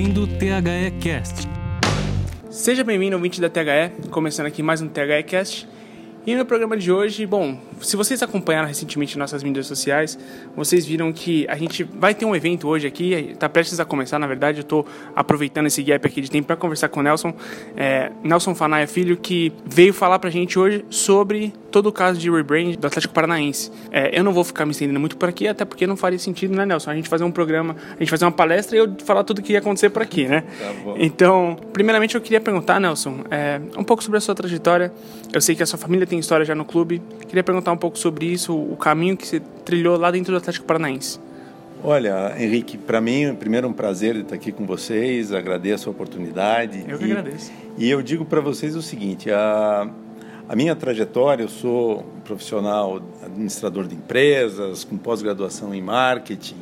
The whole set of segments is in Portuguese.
ouvindo o THE Cast. Seja bem-vindo, ouvinte da THE, começando aqui mais um THE Cast. E no programa de hoje, bom, se vocês acompanharam recentemente nossas mídias sociais, vocês viram que a gente vai ter um evento hoje aqui, está prestes a começar, na verdade, eu estou aproveitando esse gap aqui de tempo para conversar com o Nelson, é, Nelson Fanaia Filho, que veio falar para a gente hoje sobre todo o caso de rebrand do Atlético Paranaense. É, eu não vou ficar me estendendo muito por aqui, até porque não faria sentido, né, Nelson? A gente fazer um programa, a gente fazer uma palestra e eu falar tudo o que ia acontecer por aqui, né? Tá bom. Então, primeiramente eu queria perguntar, Nelson, é, um pouco sobre a sua trajetória. Eu sei que a sua família tem história já no clube. Queria perguntar um pouco sobre isso, o caminho que você trilhou lá dentro do Atlético Paranaense. Olha, Henrique, para mim, primeiro um prazer estar aqui com vocês, agradeço a oportunidade. Eu que e, agradeço. E eu digo para vocês o seguinte, a, a minha trajetória, eu sou um profissional administrador de empresas, com pós-graduação em marketing,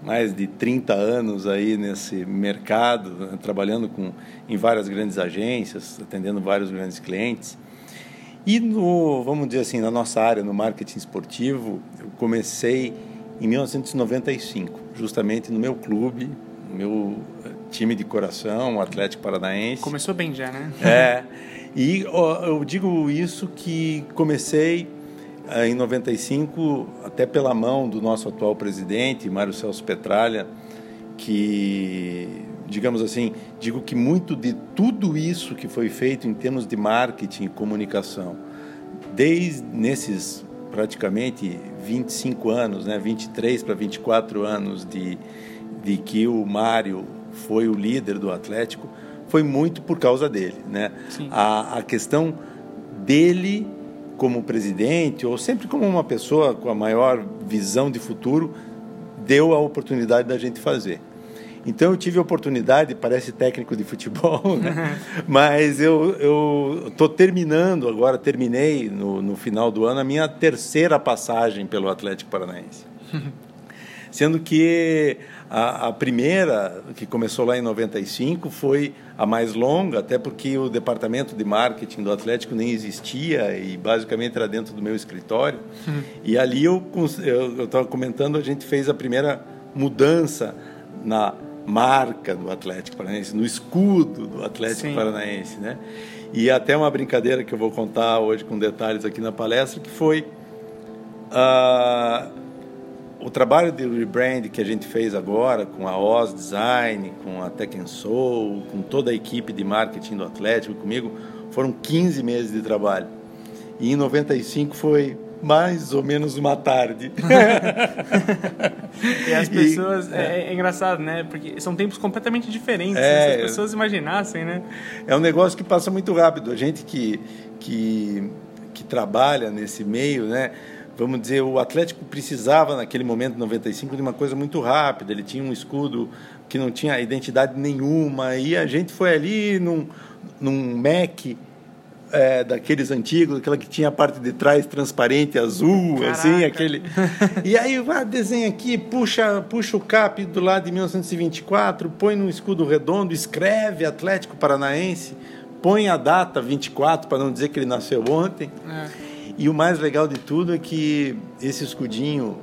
mais de 30 anos aí nesse mercado, né, trabalhando com, em várias grandes agências, atendendo vários grandes clientes. E no, vamos dizer assim, na nossa área, no marketing esportivo, eu comecei em 1995, justamente no meu clube, no meu eh, time de coração, o Atlético Paranaense. Começou bem já, né? É. E eu digo isso que comecei eh, em 95 até pela mão do nosso atual presidente, Mário Celso Petralha, que digamos assim, digo que muito de tudo isso que foi feito em termos de marketing e comunicação, desde nesses praticamente 25 anos, né, 23 para 24 anos de, de que o Mário foi o líder do Atlético, foi muito por causa dele, né? A, a questão dele como presidente ou sempre como uma pessoa com a maior visão de futuro deu a oportunidade da gente fazer. Então eu tive a oportunidade, parece técnico de futebol, né? mas eu estou terminando, agora terminei no, no final do ano, a minha terceira passagem pelo Atlético Paranaense. Sendo que a, a, primeira, que começou lá em 95, foi a mais longa, até porque o departamento de marketing do Atlético nem existia e basicamente era dentro do meu escritório. Uhum. E ali eu estava comentando, a gente fez a primeira mudança na marca do Atlético Paranaense, no escudo do Atlético Sim. Paranaense, né? E até uma brincadeira que eu vou contar hoje com detalhes aqui na palestra, que foi uh, o trabalho de rebrand que a gente fez agora com a Oz Design, com a Tech Soul, com toda a equipe de marketing do Atlético comigo, foram 15 meses de trabalho. E em 95 foi mais ou menos uma tarde. e as pessoas. E, é, é, engraçado, né? Porque são tempos completamente diferentes. É, se as pessoas imaginassem, né? É um negócio que passa muito rápido. A gente que, que, que trabalha nesse meio, né? Vamos dizer, o Atlético precisava, naquele momento, 95, de uma coisa muito rápida. Ele tinha um escudo que não tinha identidade nenhuma. E a gente foi ali num, num Mac é, daqueles antigos, aquela que tinha a parte de trás transparente, azul, Caraca. assim, aquele. E aí vai desenha aqui, puxa, puxa o cap do lado de 1924, põe num escudo redondo, escreve Atlético Paranaense, põe a data 24 para não dizer que ele nasceu ontem. É. E o mais legal de tudo é que esse escudinho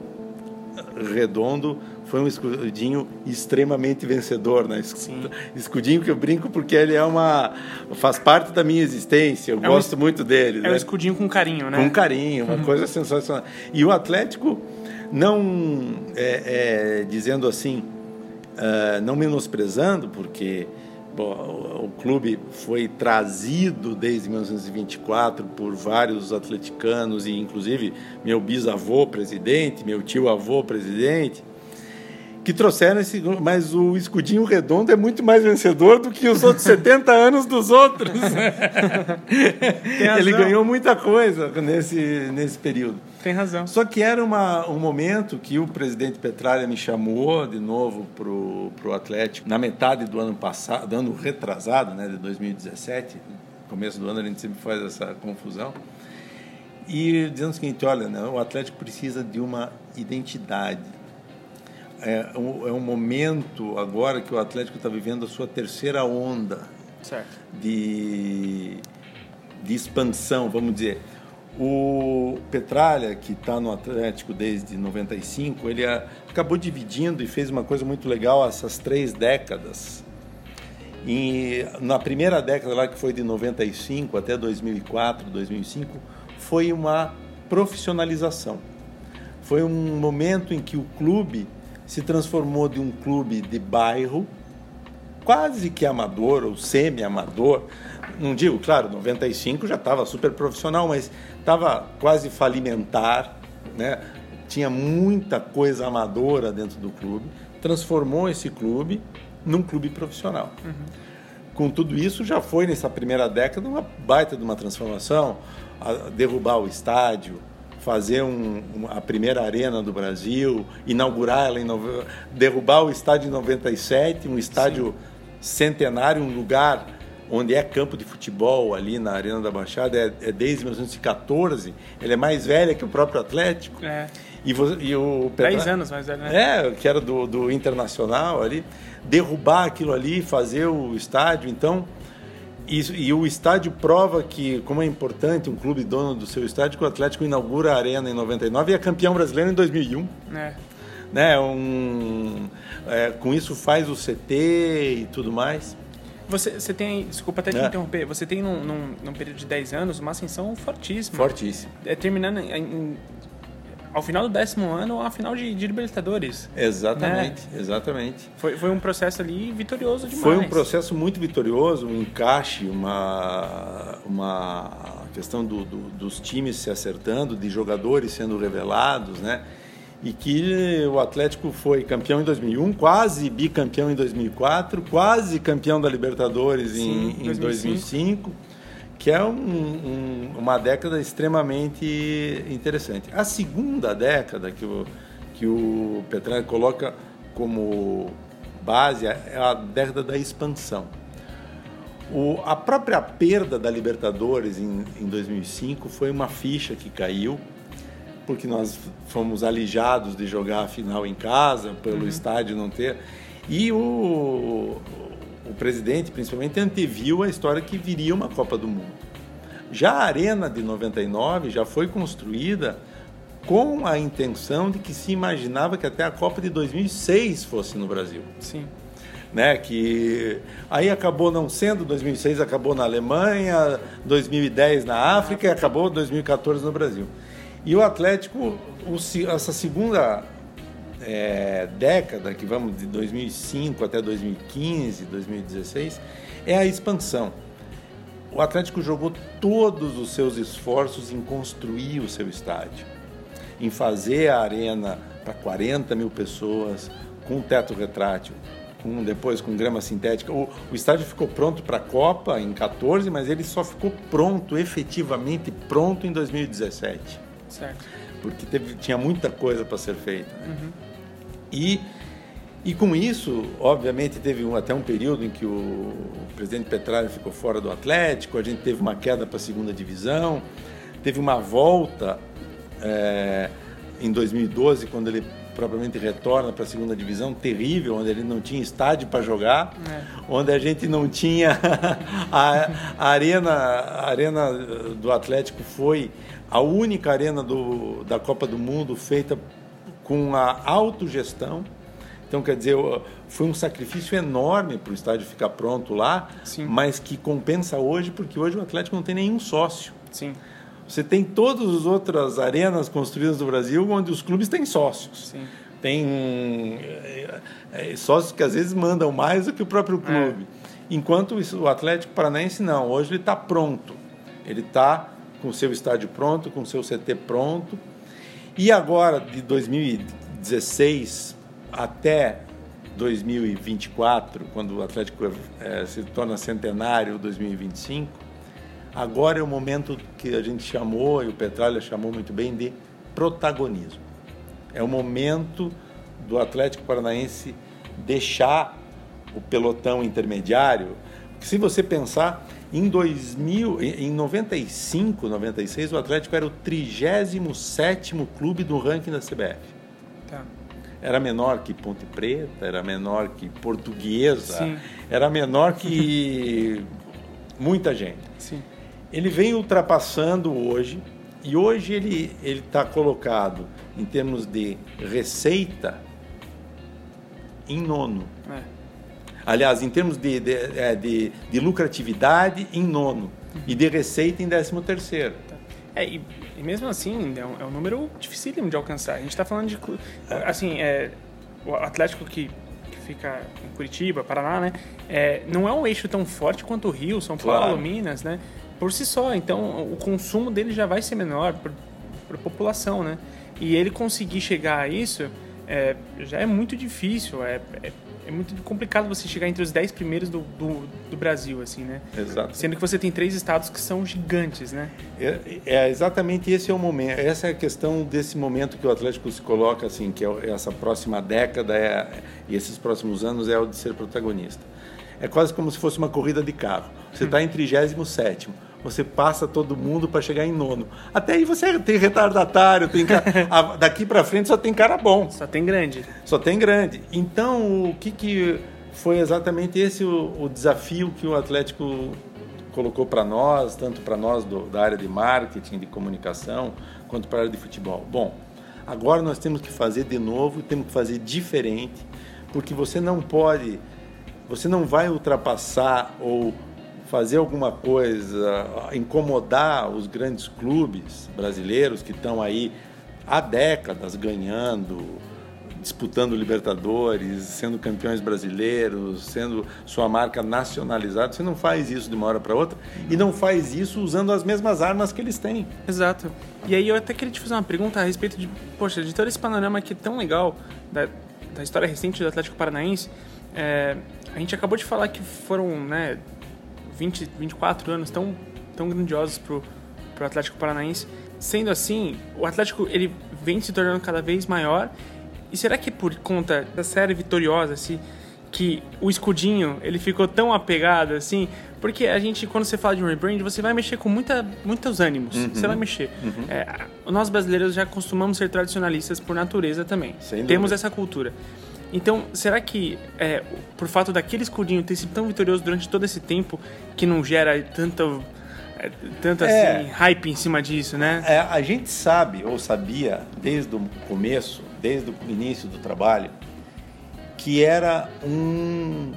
redondo foi um escudinho extremamente vencedor, né? Sim. Escudinho que eu brinco porque ele é uma faz parte da minha existência. Eu é gosto um, muito dele. É né? um escudinho com carinho, né? Com carinho, uma uhum. coisa sensacional. E o Atlético não é, é, dizendo assim, uh, não menosprezando, porque Bom, o clube foi trazido desde 1924 por vários atleticanos e inclusive meu bisavô presidente, meu tio avô presidente que trouxeram esse. Mas o escudinho redondo é muito mais vencedor do que os outros 70 anos dos outros. Ele ganhou muita coisa nesse, nesse período. Tem razão. Só que era uma, um momento que o presidente Petralha me chamou de novo para o Atlético, na metade do ano passado, do ano retrasado, né, de 2017. No começo do ano a gente sempre faz essa confusão. E dizendo o seguinte: olha, né, o Atlético precisa de uma identidade é um, é um momento agora que o Atlético está vivendo a sua terceira onda certo. De, de expansão, vamos dizer. O Petralha, que está no Atlético desde 95, ele a, acabou dividindo e fez uma coisa muito legal essas três décadas E na primeira década lá, que foi de 95 até 2004, 2005, foi uma profissionalização. Foi um momento em que o clube se transformou de um clube de bairro, quase que amador ou semi-amador. Não digo, claro, 95 já estava super profissional, mas estava quase falimentar, né? tinha muita coisa amadora dentro do clube. Transformou esse clube num clube profissional. Uhum. Com tudo isso, já foi nessa primeira década uma baita de uma transformação, derrubar o estádio, fazer um, a primeira arena do Brasil, inaugurar ela, em derrubar o estádio em 97, um estádio Sim. centenário, um lugar onde é campo de futebol ali na Arena da Baixada, é, é desde 1914, ele é mais velho que o próprio Atlético. É. E, e o Petra... 10 anos mais velho, né? É, que era do, do Internacional ali. Derrubar aquilo ali, fazer o estádio, então isso, e o estádio prova que, como é importante um clube dono do seu estádio, que o Atlético inaugura a Arena em 99 e é campeão brasileiro em 2001. É. Né, um, é, com isso faz o CT e tudo mais. Você, você tem, desculpa até te é. interromper, você tem num, num, num, período de 10 anos uma ascensão fortíssima. Fortíssima. É, terminando em, em ao final do décimo ano, a final de, de Libertadores. Exatamente, né? exatamente. Foi, foi um processo ali vitorioso demais. Foi um processo muito vitorioso, um encaixe, uma, uma questão do, do, dos times se acertando, de jogadores sendo revelados, né? E que o Atlético foi campeão em 2001, quase bicampeão em 2004, quase campeão da Libertadores Sim, em, em 2005. 2005 que é um, um, uma década extremamente interessante. A segunda década que o, que o Petralha coloca como base é a década da expansão. O, a própria perda da Libertadores em, em 2005 foi uma ficha que caiu, porque nós fomos alijados de jogar a final em casa, pelo uhum. estádio não ter. E o, o presidente, principalmente, anteviu a história que viria uma Copa do Mundo. Já a Arena de 99 já foi construída com a intenção de que se imaginava que até a Copa de 2006 fosse no Brasil. Sim. Né, que aí acabou não sendo, 2006 acabou na Alemanha, 2010 na África e acabou 2014 no Brasil. E o Atlético, essa segunda é, década, que vamos de 2005 até 2015, 2016, é a expansão. O Atlético jogou todos os seus esforços em construir o seu estádio, em fazer a arena para 40 mil pessoas, com teto retrátil, com, depois com grama sintética. O, o estádio ficou pronto para a Copa em 14, mas ele só ficou pronto, efetivamente pronto, em 2017. Certo. Porque teve, tinha muita coisa para ser feita. Né? Uhum. E, e com isso, obviamente, teve um, até um período em que o, presidente Petralha ficou fora do Atlético, a gente teve uma queda para a segunda divisão, teve uma volta é, em 2012, quando ele propriamente retorna para a segunda divisão, terrível, onde ele não tinha estádio para jogar, é. onde a gente não tinha a, a, arena, a arena do Atlético foi a única arena do, da Copa do Mundo feita com a autogestão. Então, quer dizer, foi um sacrifício enorme para o estádio ficar pronto lá, Sim. mas que compensa hoje, porque hoje o Atlético não tem nenhum sócio. Sim. Você tem todas as outras arenas construídas no Brasil onde os clubes têm sócios. Sim. Tem é, é, sócios que às vezes mandam mais do que o próprio é. clube. É. Enquanto o Atlético Paranaense não, hoje ele está pronto. Ele está com seu estádio pronto, com seu CT pronto, e agora, de 2016 até 2024, quando o Atlético é, se torna centenário, 2025, agora é o momento que a gente chamou, e o Petralha chamou muito bem, de protagonismo. É o momento do Atlético Paranaense deixar o pelotão intermediário. Se você pensar, em 2000, em 95, 96, o Atlético era o 37º clube do ranking da CBF. Tá. Era menor que Ponte Preta, era menor que Portuguesa, Sim. era menor que muita gente. Sim. Ele vem ultrapassando hoje e hoje ele ele está colocado em termos de receita em nono. É. Aliás, em termos de, de, é, de, de lucratividade, em nono. E de receita em décimo terceiro. É, e, e mesmo assim, é um, é um número dificílimo de alcançar. A gente está falando de. Assim, é, o Atlético que, que fica em Curitiba, Paraná, né? É, não é um eixo tão forte quanto o Rio, São Paulo, Claro. Minas, né? Por si só. Então, o consumo dele já vai ser menor para a população, né? E ele conseguir chegar a isso é, já é muito difícil. É, é, é muito complicado você chegar entre os 10 primeiros do, do, do Brasil, assim, né? Exato. Sendo que você tem três estados que são gigantes, né? É, é exatamente esse é o momento, essa é a questão desse momento que o Atlético se coloca assim, que é essa próxima década é, e esses próximos anos é o de ser protagonista. É quase como se fosse uma corrida de carro. Você está em 37 você passa todo mundo para chegar em nono. Até aí você tem retardatário, tem ca- a- daqui para frente só tem cara bom. Só tem grande. Só tem grande. Então, o que, que foi exatamente esse o, o desafio que o Atlético colocou para nós, tanto para nós do, da área de marketing, de comunicação, quanto para a área de futebol? Bom, agora nós temos que fazer de novo, temos que fazer diferente, porque você não pode, você não vai ultrapassar ou fazer alguma coisa, incomodar os grandes clubes brasileiros que estão aí há décadas ganhando, disputando Libertadores, sendo campeões brasileiros, sendo sua marca nacionalizada. Você não faz isso de uma hora para outra e não faz isso usando as mesmas armas que eles têm. Exato. E aí eu até queria te fazer uma pergunta a respeito de, poxa, de todo esse panorama aqui tão legal da, da história recente do Atlético Paranaense. É, a gente acabou de falar que foram, né, 20, 24 anos tão, tão grandiosos pro, pro Atlético Paranaense. Sendo assim, o Atlético ele vem se tornando cada vez maior. E será que por conta da série vitoriosa, assim, que o escudinho ele ficou tão apegado assim? Porque a gente, quando você fala de um rebrand, você vai mexer com muita, muitos ânimos. Você vai mexer. É, nós brasileiros já costumamos ser tradicionalistas por natureza também. Temos essa cultura. Então, será que é, por fato daquele escudinho ter sido tão vitorioso durante todo esse tempo que não gera tanto, é, tanto É. assim, hype em cima disso, né? É, a gente sabe ou sabia desde o começo, desde o início do trabalho, que era um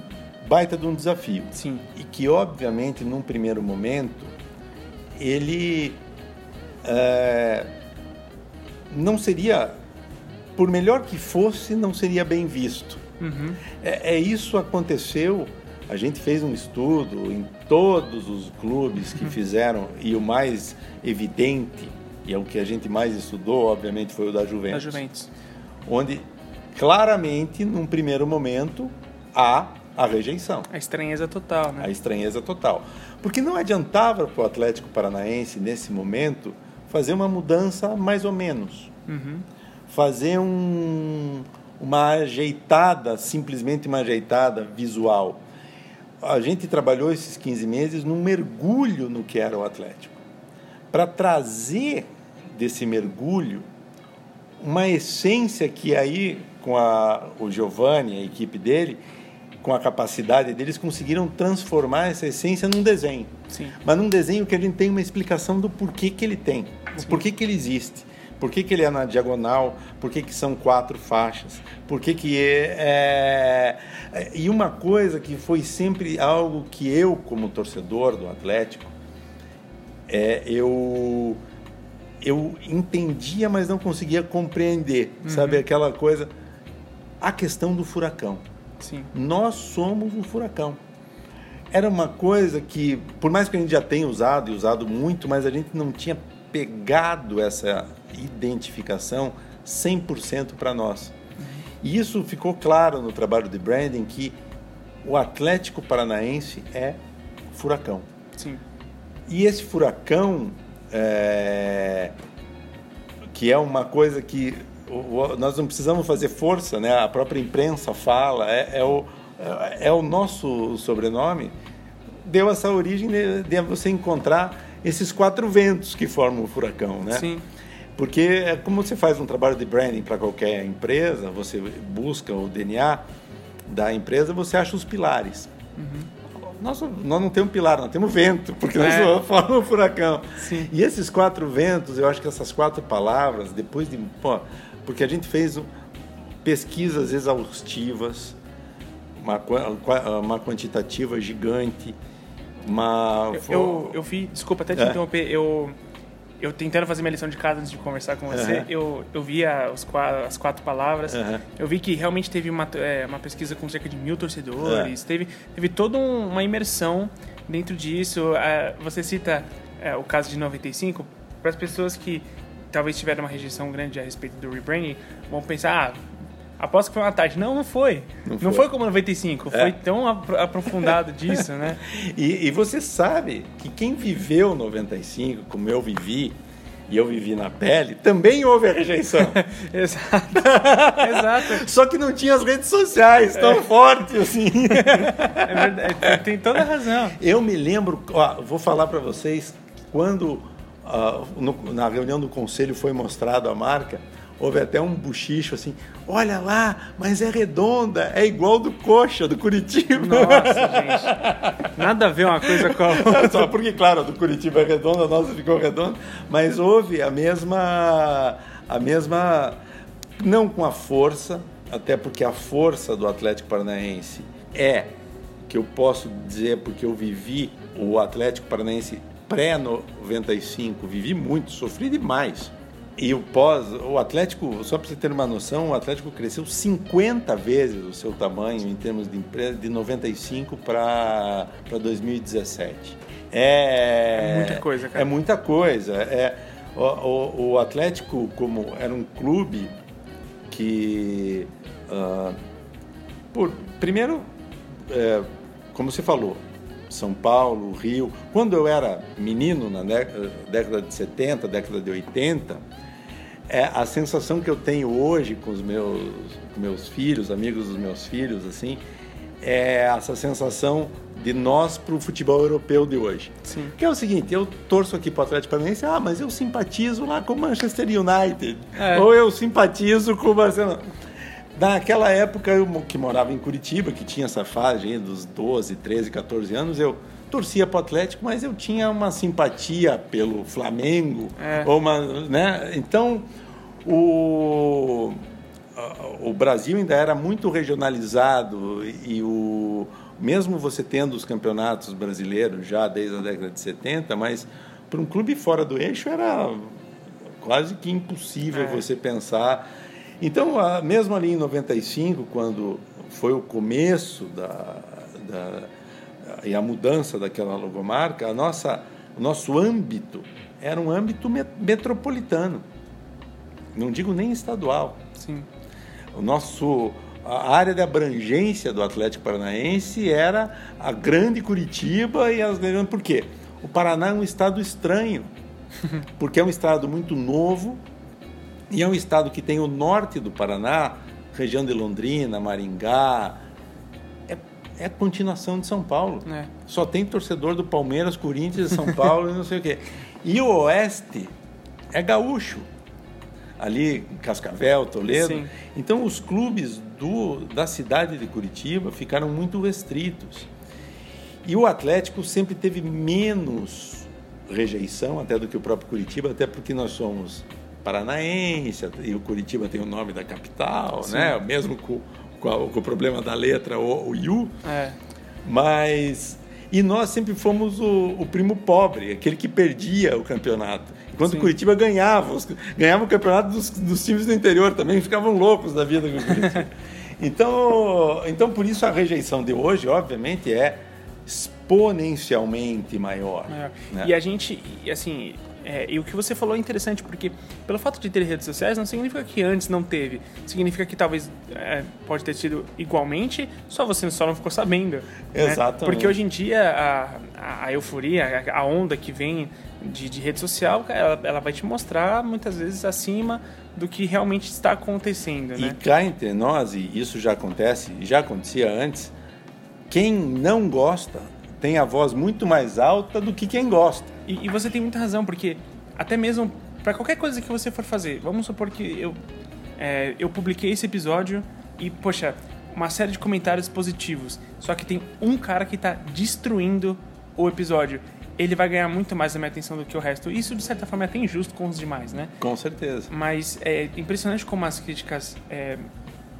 baita de um desafio. Sim. E que, obviamente, num primeiro momento, ele é, não seria, por melhor que fosse, não seria bem visto. Uhum. É, é isso aconteceu. A gente fez um estudo em todos os clubes que fizeram e o mais evidente e é o que a gente mais estudou, obviamente, foi o da Da Juventus, Juventus. onde claramente, num primeiro momento, há a rejeição, A estranheza total, né? a estranheza total, porque não adiantava para o Atlético Paranaense nesse momento fazer uma mudança mais ou menos Uhum. Fazer um, uma ajeitada, simplesmente uma ajeitada visual. A gente trabalhou esses 15 meses num mergulho no que era o Atlético. Para trazer desse mergulho uma essência que aí, com a, o Giovanni, a equipe dele, com a capacidade deles, conseguiram transformar essa essência num desenho. Sim. Mas num desenho que a gente tem uma explicação do porquê que ele tem, o porquê que ele existe, por que, que ele é na diagonal, por que, que são quatro faixas, por que, que é, é. E uma coisa que foi sempre algo que eu, como torcedor do Atlético, é, eu, eu entendia, mas não conseguia compreender, sabe? Aquela coisa. A questão do furacão. Sim. Nós somos um furacão. Era uma coisa que, por mais que a gente já tenha usado e usado muito, mas a gente não tinha pegado essa identificação 100% para nós. E isso ficou claro no trabalho de branding que o Atlético Paranaense é furacão. Sim. E esse furacão, é, que é uma coisa que nós não precisamos fazer força, né? A própria imprensa fala, é, é o, é, é o nosso sobrenome, deu essa origem de, de você encontrar esses quatro ventos que formam o furacão, né? Sim. Porque é como você faz um trabalho de branding para qualquer empresa, você busca o DNA da empresa, você acha os pilares. Nós, nós não temos pilar, nós temos vento, porque nós É. formamos um furacão. Sim. E esses quatro ventos, eu acho que essas quatro palavras, depois de. Pô, porque a gente fez pesquisas exaustivas, uma, uma quantitativa gigante. Uma... Eu, eu, eu vi, desculpa até te é. interromper, eu, eu tentando fazer minha lição de casa antes de conversar com você, uhum. eu, eu vi os, as quatro palavras, uhum. eu vi que realmente teve uma, é, uma pesquisa com cerca de mil torcedores, uhum. teve, teve toda um, uma imersão dentro disso. Uh, você cita uh, o caso de 95, para as pessoas que talvez tiveram uma rejeição grande a respeito do rebranding, vão pensar, ah, Aposto que foi uma tarde. Não, não foi. Não, não foi. foi como 95. É. Foi tão aprofundado disso, né? e, e, você sabe que quem viveu 95, como eu vivi, e eu vivi na pele, também houve a rejeição. Exato. Exato. Só que não tinha as redes sociais tão é. fortes assim. é verdade. Tem toda a razão. Eu me lembro, ó, vou falar para vocês, quando uh, no, na reunião do conselho foi mostrado a marca, houve até um buchicho assim, olha lá, mas é redonda, é igual do Coxa, do Curitiba. Nossa, gente. Nada a ver uma coisa com a outra. Só porque, claro, a do Curitiba é redonda, a nossa ficou redonda, mas houve a mesma, a mesma, não com a força, até porque a força do Atlético Paranaense é, que eu posso dizer porque eu vivi o Atlético Paranaense pré-95, vivi muito, sofri demais e o pós, o Atlético, só para você ter uma noção, o Atlético cresceu 50 vezes o seu tamanho em termos de empresa, de 95 para 2017. É, é, muita coisa, cara. É muita coisa. É, o, o, o Atlético, como era um clube que, uh, por, primeiro, é, como você falou, são Paulo, Rio. Quando eu era menino, na década de 70, década de 80, é a sensação que eu tenho hoje com os meus, com meus filhos, amigos dos meus filhos, assim, é essa sensação de nós para o futebol europeu de hoje. Sim. Que é o seguinte, eu torço aqui para o Atlético Paranaense, ah, mas eu simpatizo lá com o Manchester United, é. ou eu simpatizo com o Barcelona. Naquela época, eu que morava em Curitiba, que tinha essa fase dos 12, 13, 14 anos, eu torcia para o Atlético, mas eu tinha uma simpatia pelo Flamengo. É. Ou uma, né? Então, o, o Brasil ainda era muito regionalizado e o, mesmo você tendo os campeonatos brasileiros já desde a década de 70, mas para um clube fora do eixo era quase que impossível é. você pensar. Então, mesmo ali em 95, quando foi o começo da, da e a mudança daquela logomarca, a nossa, o nosso âmbito era um âmbito metropolitano. Não digo nem estadual. Sim. O nosso a área de abrangência do Atlético Paranaense era a grande Curitiba e as por quê? O Paraná é um estado estranho, porque é um estado muito novo e é um estado que tem o norte do Paraná, região de Londrina, Maringá, é continuação de São Paulo. É. Só tem torcedor do Palmeiras, Corinthians, São Paulo e não sei o quê. E o Oeste é gaúcho. Ali, Cascavel, Toledo. Sim. Então, os clubes do, da cidade de Curitiba ficaram muito restritos. E o Atlético sempre teve menos rejeição até do que o próprio Curitiba, até porque nós somos paranaense e o Curitiba tem o nome da capital, Sim. né? Mesmo com com, a, com o problema da letra o, o Yu. É. Mas. E nós sempre fomos o, o, primo pobre, aquele que perdia o campeonato. Enquanto Sim. o Curitiba ganhava, os, ganhava o campeonato dos, dos, times do interior também, ficavam loucos da vida com o Curitiba. então, então, por isso a rejeição de hoje, obviamente, é exponencialmente maior. Né? E a gente, assim, é, e o que você falou é interessante, porque pelo fato de ter redes sociais não significa que antes não teve. Significa que talvez é, pode ter sido igualmente, só você só não ficou sabendo. Exatamente. Né? Porque hoje em dia a, a euforia, a, onda que vem de, de rede social, ela, ela vai te mostrar muitas vezes acima do que realmente está acontecendo. Né? E cá entre nós, e isso já acontece, já acontecia antes, quem não gosta tem a voz muito mais alta do que quem gosta. E, e você tem muita razão, porque até mesmo para qualquer coisa que você for fazer, vamos supor que eu, é, eu publiquei esse episódio e, poxa, uma série de comentários positivos, só que tem um cara que está destruindo o episódio. Ele vai ganhar muito mais a minha atenção do que o resto. Isso, de certa forma, é até injusto com os demais, né? Com certeza. Mas é impressionante como as críticas é,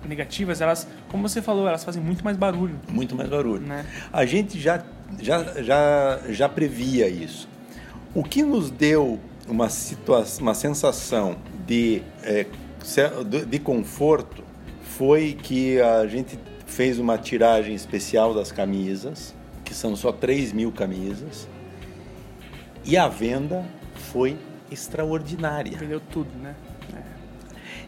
negativas, elas como você falou, elas fazem muito mais barulho. Muito mais barulho. Né? A gente já, já, já, já previa isso. O que nos deu uma, situação, uma sensação de, é, de conforto foi que a gente fez uma tiragem especial das camisas, que são só 3 mil camisas, e a venda foi extraordinária. Vendeu tudo, né? É.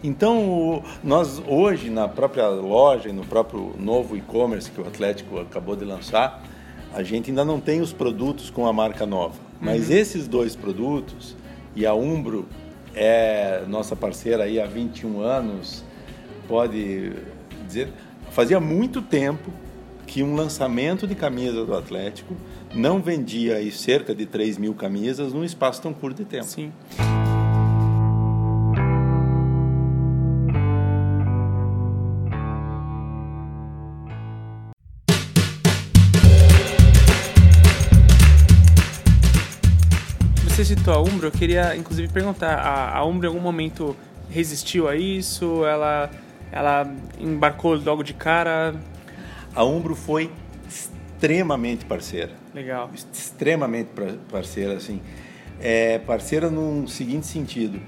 Então, nós hoje, na própria loja e no próprio novo e-commerce que o Atlético acabou de lançar, a gente ainda não tem os produtos com a marca nova. Mas uhum. esses dois produtos, e a Umbro é nossa parceira aí há 21 anos, pode dizer, fazia muito tempo que um lançamento de camisa do Atlético não vendia aí cerca de 3 mil camisas num espaço tão curto de tempo. Sim. Você citou a Umbro, eu queria inclusive perguntar, a, a Umbro em algum momento resistiu a isso? Ela, ela embarcou logo de cara? A Umbro foi extremamente parceira. Legal. Extremamente parceira, assim. É parceira num seguinte sentido.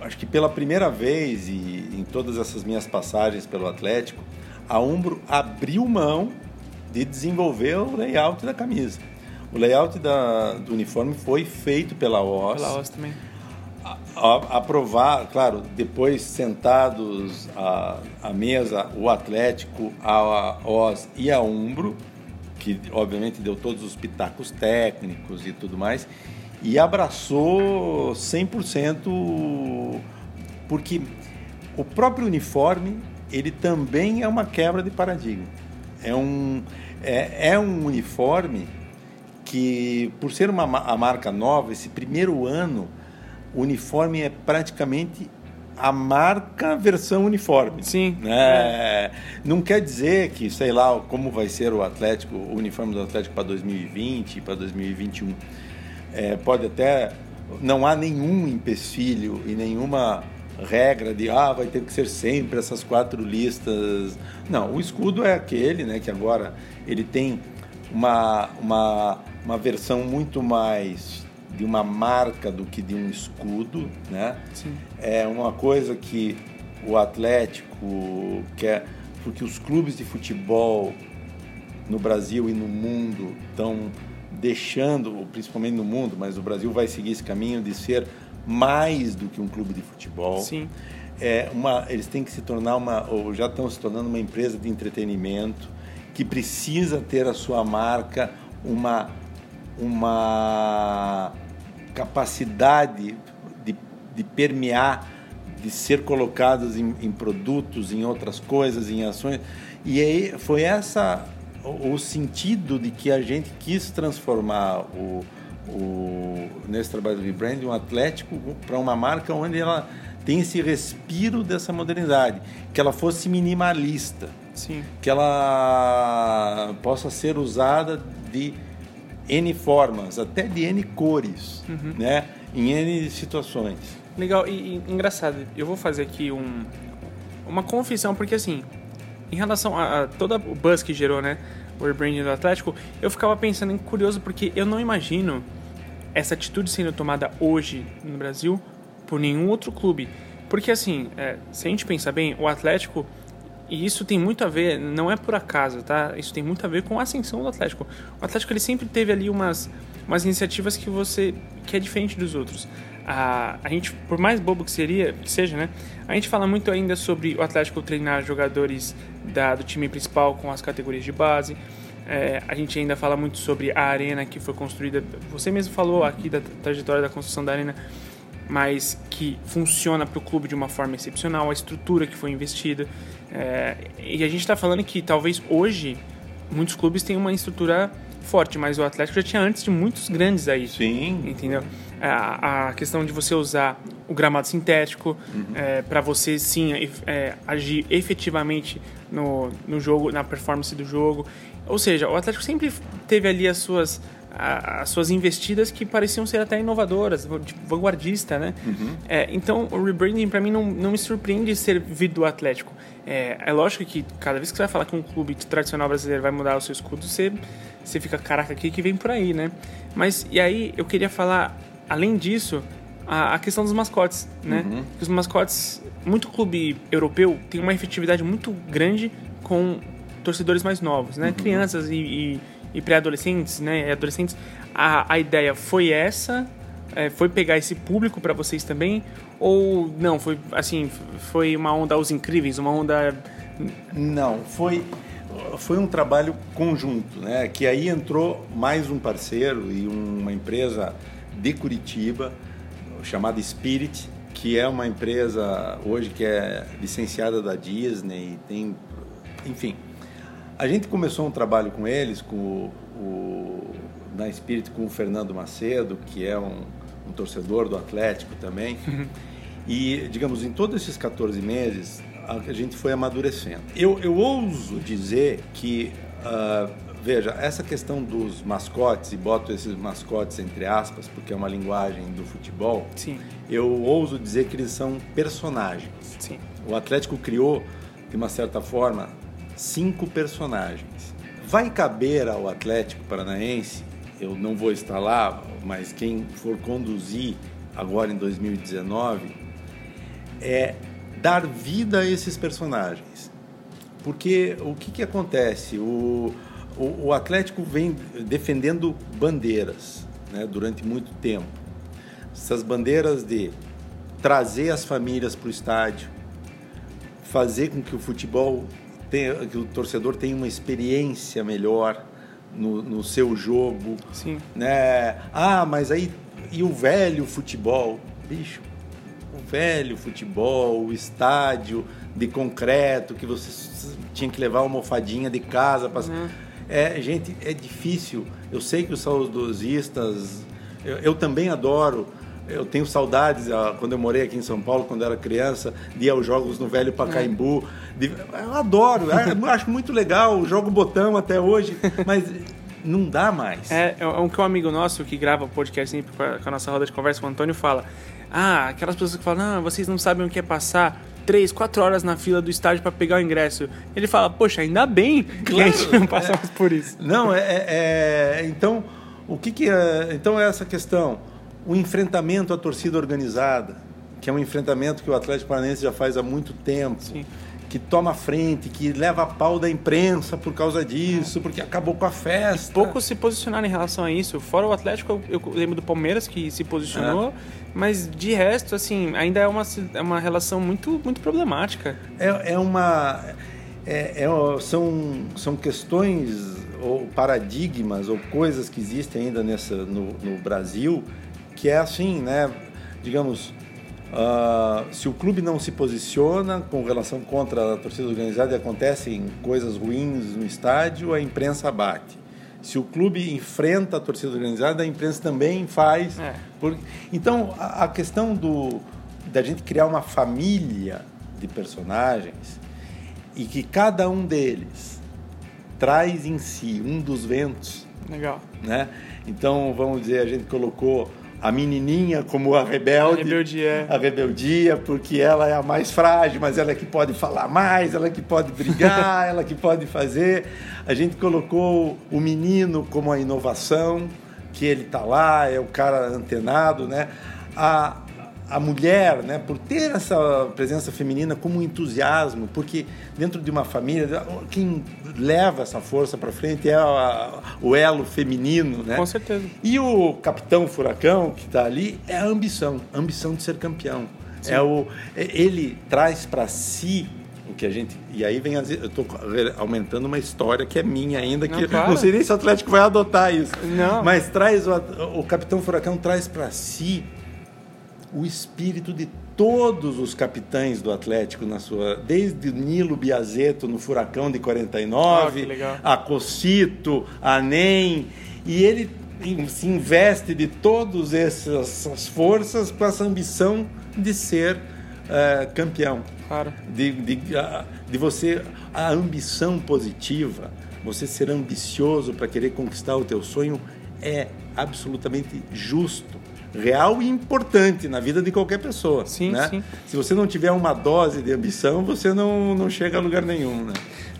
Acho que pela primeira vez e em todas essas minhas passagens pelo Atlético, a Umbro abriu mão de desenvolver o layout da camisa. O layout da, do uniforme foi feito pela OS. Pela OS também. aprovar, claro, depois sentados à, à mesa, o Atlético, a OS e a Umbro, que obviamente deu todos os pitacos técnicos e tudo mais, e abraçou 100% porque o próprio uniforme ele também é uma quebra de paradigma. É um, é, é um uniforme que, por ser uma a marca nova, esse primeiro ano, o uniforme é praticamente a marca versão uniforme. Sim. Né? É. Não quer dizer que, sei lá, como vai ser o Atlético, o uniforme do Atlético para 2020, para 2021. É, pode até. Não há nenhum empecilho e nenhuma regra de ah, vai ter que ser sempre essas quatro listas. Não, o escudo é aquele, né, que agora ele tem uma, uma, uma versão muito mais de uma marca do que de um escudo, né? Sim. É uma coisa que o Atlético quer, porque os clubes de futebol no Brasil e no mundo estão deixando, principalmente no mundo, mas o Brasil vai seguir esse caminho de ser mais do que um clube de futebol. Sim. É uma, eles têm que se tornar uma, ou já estão se tornando uma empresa de entretenimento que precisa ter a sua marca uma uma capacidade de, de permear, de ser colocados em, em, produtos, em outras coisas, em ações. E aí foi essa o, o sentido de que a gente quis transformar o, o nesse trabalho do rebranding um Atlético para uma marca onde ela tem esse respiro dessa modernidade, que ela fosse minimalista, Sim. que ela possa ser usada de N formas, até de N cores, uhum. né? Em N situações. Legal, e, e, engraçado, eu vou fazer aqui um, uma confissão, porque assim, em relação a, a todo o buzz que gerou, né? O rebranding do Atlético, eu ficava pensando em curioso, porque eu não imagino essa atitude sendo tomada hoje no Brasil por nenhum outro clube. Porque assim, é, se a gente pensar bem, o Atlético e isso tem muito a ver, não é por acaso, tá? Isso tem muito a ver com a ascensão do Atlético. O Atlético ele sempre teve ali umas, umas iniciativas que você que é diferente dos outros. A, a gente, por mais bobo que seria, que seja, né? A gente fala muito ainda sobre o Atlético treinar jogadores da, do time principal com as categorias de base. É, a gente ainda fala muito sobre a arena que foi construída. Você mesmo falou aqui da trajetória da construção da arena mas que funciona para o clube de uma forma excepcional, a estrutura que foi investida. É, e a gente está falando que talvez hoje muitos clubes têm uma estrutura forte, mas o Atlético já tinha antes de muitos grandes aí. Sim. Entendeu? A, a questão de você usar o gramado sintético uhum. é, para você sim é, agir efetivamente no, no jogo, na performance do jogo. Ou seja, o Atlético sempre teve ali as suas a, as suas investidas que pareciam ser até inovadoras, tipo, vanguardista, né? Uhum. É, então, o rebranding para mim não, não me surpreende ser vindo do Atlético. É, é lógico que cada vez que você vai falar que um clube tradicional brasileiro vai mudar o seu escudo, você, você fica, caraca, aqui que vem por aí, né? Mas, e aí, eu queria falar, além disso, a, a questão dos mascotes, né? Uhum. Os mascotes, muito clube europeu tem uma efetividade muito grande com torcedores mais novos, né? Crianças e, e, e pré-adolescentes, né? Adolescentes. A, a ideia foi essa, é, foi pegar esse público para vocês também, ou não? Foi assim, foi uma onda aos incríveis, uma onda Não, foi, foi um trabalho conjunto, né? Que aí entrou mais um parceiro e uma empresa de Curitiba chamada Spirit, que é uma empresa hoje que é licenciada da Disney, tem, enfim. A gente começou um trabalho com eles, com o, na Spirit com o Fernando Macedo, que é um, um torcedor do Atlético também. E, digamos, em todos esses 14 meses, a a gente foi amadurecendo. Eu, eu ouso dizer que, ah, veja, essa questão dos mascotes, e boto esses mascotes entre aspas, porque é uma linguagem do futebol, sim, eu ouso dizer que eles são personagens. sim. O Atlético criou, de uma certa forma, cinco personagens. Vai caber ao Atlético Paranaense, eu não vou estar lá, mas quem for conduzir agora em 2019, é dar vida a esses personagens. Porque o que, que acontece? O, o, o Atlético vem defendendo bandeiras né, durante muito tempo. Essas bandeiras de trazer as famílias para o estádio, fazer com que o futebol tenha, que o torcedor tenha uma experiência melhor no, no seu jogo, Sim. né? Ah, mas aí e o velho futebol, bicho, o velho futebol, o estádio de concreto que você tinha que levar uma almofadinha de casa para é gente é difícil. Eu sei que os saudosistas, eu, eu também adoro. Eu tenho saudades ah, quando eu morei aqui em São Paulo, quando era criança, de ir aos jogos no velho Pacaembu. Eu adoro, eu acho muito legal, jogo botão até hoje, mas não dá mais. É, é um que um amigo nosso que grava podcast sempre com a, com nossa roda de conversa, o Antônio, fala: Ah, aquelas pessoas que falam, não, vocês não sabem o que é passar três, quatro horas na fila do estádio para pegar o ingresso. Ele fala, poxa, ainda bem que a gente não passa mais por isso. Não, é, é- é- então o que, que é, então é essa questão, o enfrentamento à torcida organizada, que é um enfrentamento que o Atlético Paranaense já faz há muito tempo, Sim. que toma frente, que leva a pau da imprensa por causa disso, porque acabou com a festa. Poucos se posicionaram em relação a isso. Fora o Atlético, eu, eu lembro do Palmeiras que se posicionou, mas de resto, assim, ainda é uma, é uma relação muito, muito problemática. É, é uma. é- é- são, são questões ou paradigmas ou coisas que existem ainda nessa, no, no Brasil que é assim, né? Digamos, ah, se o clube não se posiciona com relação contra a torcida organizada e acontecem coisas ruins no estádio, a imprensa bate. Se o clube enfrenta a torcida organizada, a imprensa também faz. É. Por- Então, a, a questão do, da gente criar uma família de personagens e que cada um deles traz em si um dos ventos, Legal. né? Então, vamos dizer, a gente colocou a menininha como a rebelde. A rebeldia, é. A rebeldia, porque ela é a mais frágil, mas ela é que pode falar mais, ela é que pode brigar, ela que pode fazer. A gente colocou o menino como a inovação, que ele tá lá, é o cara antenado, né? A, a mulher, né, por ter essa presença feminina como um entusiasmo, porque dentro de uma família, quem leva essa força para frente é a- o elo feminino, né? Com certeza. E o capitão Furacão, que está ali, é a ambição, a ambição de ser campeão. É o, é- ele traz para si o que a gente. E aí vem. as- Eu estou aumentando uma história que é minha ainda, que Não, claro. não sei nem se o Atlético vai adotar isso. Não. Mas traz o, o capitão Furacão traz para si o espírito de todos os capitães do Atlético na sua, desde Nilo Biazeto no Furacão de 49, Ah, a Cocito, a NEM, e ele se investe de todas essas, forças com essa ambição de ser eh, campeão. Claro. De, de, de você, a ambição positiva, você ser ambicioso para querer conquistar o teu sonho, é absolutamente justo, real e importante na vida de qualquer pessoa. Sim, né? sim. Se você não tiver uma dose de ambição, você não, não chega a lugar nenhum, né?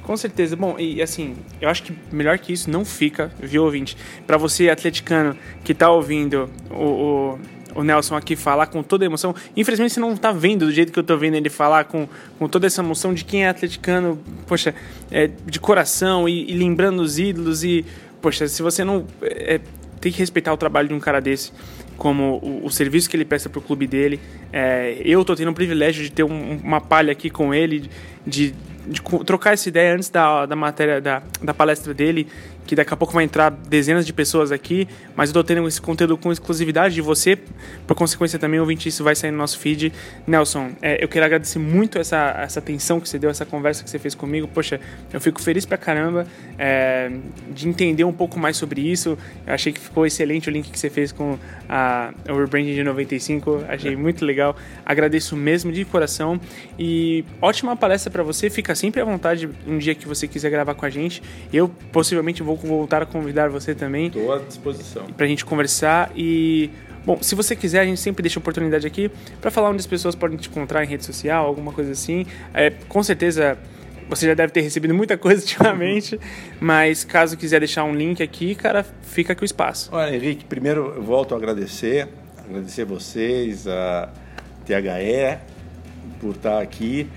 Com certeza. Bom, e assim, eu acho que melhor que isso não fica, viu, ouvinte? Para você, atleticano, que tá ouvindo o, o, o, Nelson aqui falar com toda a emoção. Infelizmente, você não tá vendo do jeito que eu tô vendo ele falar, com, com toda essa emoção de quem é atleticano, poxa, é, de coração e, e, lembrando os ídolos. E, poxa, se você não. É, tem que respeitar o trabalho de um cara desse como o, o, serviço que ele presta para o clube dele. É, eu estou tendo o privilégio de ter um, uma palha aqui com ele, de, de trocar essa ideia antes da, da matéria, da, da palestra dele, que daqui a pouco vai entrar dezenas de pessoas aqui, mas eu tô tendo esse conteúdo com exclusividade de você, por consequência também o ouvinte isso vai sair no nosso feed. Nelson, é, eu quero agradecer muito essa, essa atenção que você deu, essa conversa que você fez comigo, poxa, eu fico feliz pra caramba é, de entender um pouco mais sobre isso, eu achei que ficou excelente o link que você fez com a, o Rebranding de 95, achei muito legal, agradeço mesmo de coração. E ótima palestra para você, fica sempre à vontade um dia que você quiser gravar com a gente, eu possivelmente vou vou voltar a convidar você também. Estou à disposição. Para a gente conversar e Bom, se você quiser, a gente sempre deixa oportunidade aqui para falar onde as pessoas podem te encontrar em rede social, alguma coisa assim. É, com certeza você já deve ter recebido muita coisa ultimamente, mas caso quiser deixar um link aqui, cara, fica aqui o espaço. Olha, Henrique, primeiro eu volto a agradecer, agradecer vocês, a THE, por estar aqui.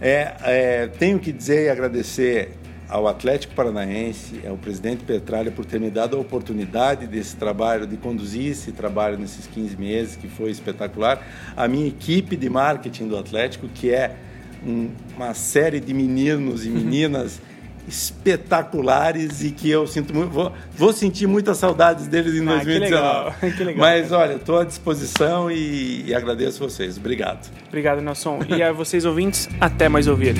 É, é, tenho que dizer e agradecer ao Atlético Paranaense, ao presidente Petralha por ter me dado a oportunidade desse trabalho, de conduzir esse trabalho nesses 15 meses, que foi espetacular. A minha equipe de marketing do Atlético, que é um, uma série de meninos e meninas espetaculares e que eu sinto muito, vou, vou sentir muitas saudades deles em ah, 2019. Que legal, que legal. Mas olha, estou à disposição e, e agradeço vocês. Obrigado. Obrigado, Nelson. E a vocês ouvintes, até mais ouvir.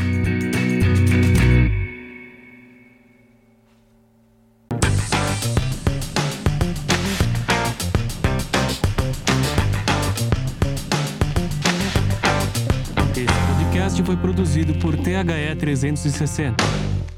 DHE 360.